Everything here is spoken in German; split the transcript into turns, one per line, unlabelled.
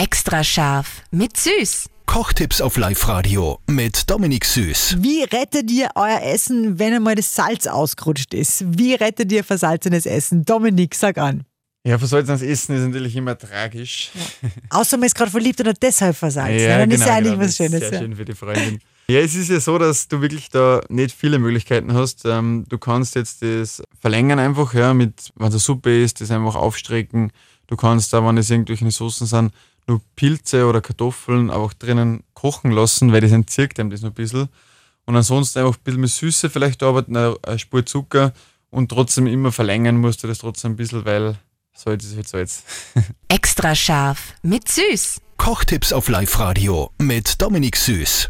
Extra scharf mit Süß.
Kochtipps auf Live-Radio mit Dominik Süß.
Wie rettet ihr euer Essen, wenn einmal das Salz ausgerutscht ist? Wie rettet ihr versalzenes Essen? Dominik, sag an.
Ja, versalzenes Essen ist natürlich immer tragisch.
Außer man ist gerade verliebt und hat deshalb versalzen. dann ist ja eigentlich
genau,
was
das
Schönes.
Sehr
ja.
schön für die Freundin. Ja, es ist ja so, dass du wirklich da nicht viele Möglichkeiten hast. Ähm, du kannst jetzt das verlängern einfach, ja, mit, wenn es Suppe ist, das einfach aufstrecken. Du kannst da, wenn es irgendwelche Soßen sind, nur Pilze oder Kartoffeln einfach drinnen kochen lassen, weil das entzirkt einem das noch ein bisschen. Und ansonsten einfach ein bisschen mit Süße vielleicht arbeiten, eine eine Spur Zucker und trotzdem immer verlängern musst du das trotzdem ein bisschen, weil Salz ist halt Salz.
Extra scharf mit Süß.
Kochtipps auf Live-Radio mit Dominik Süß.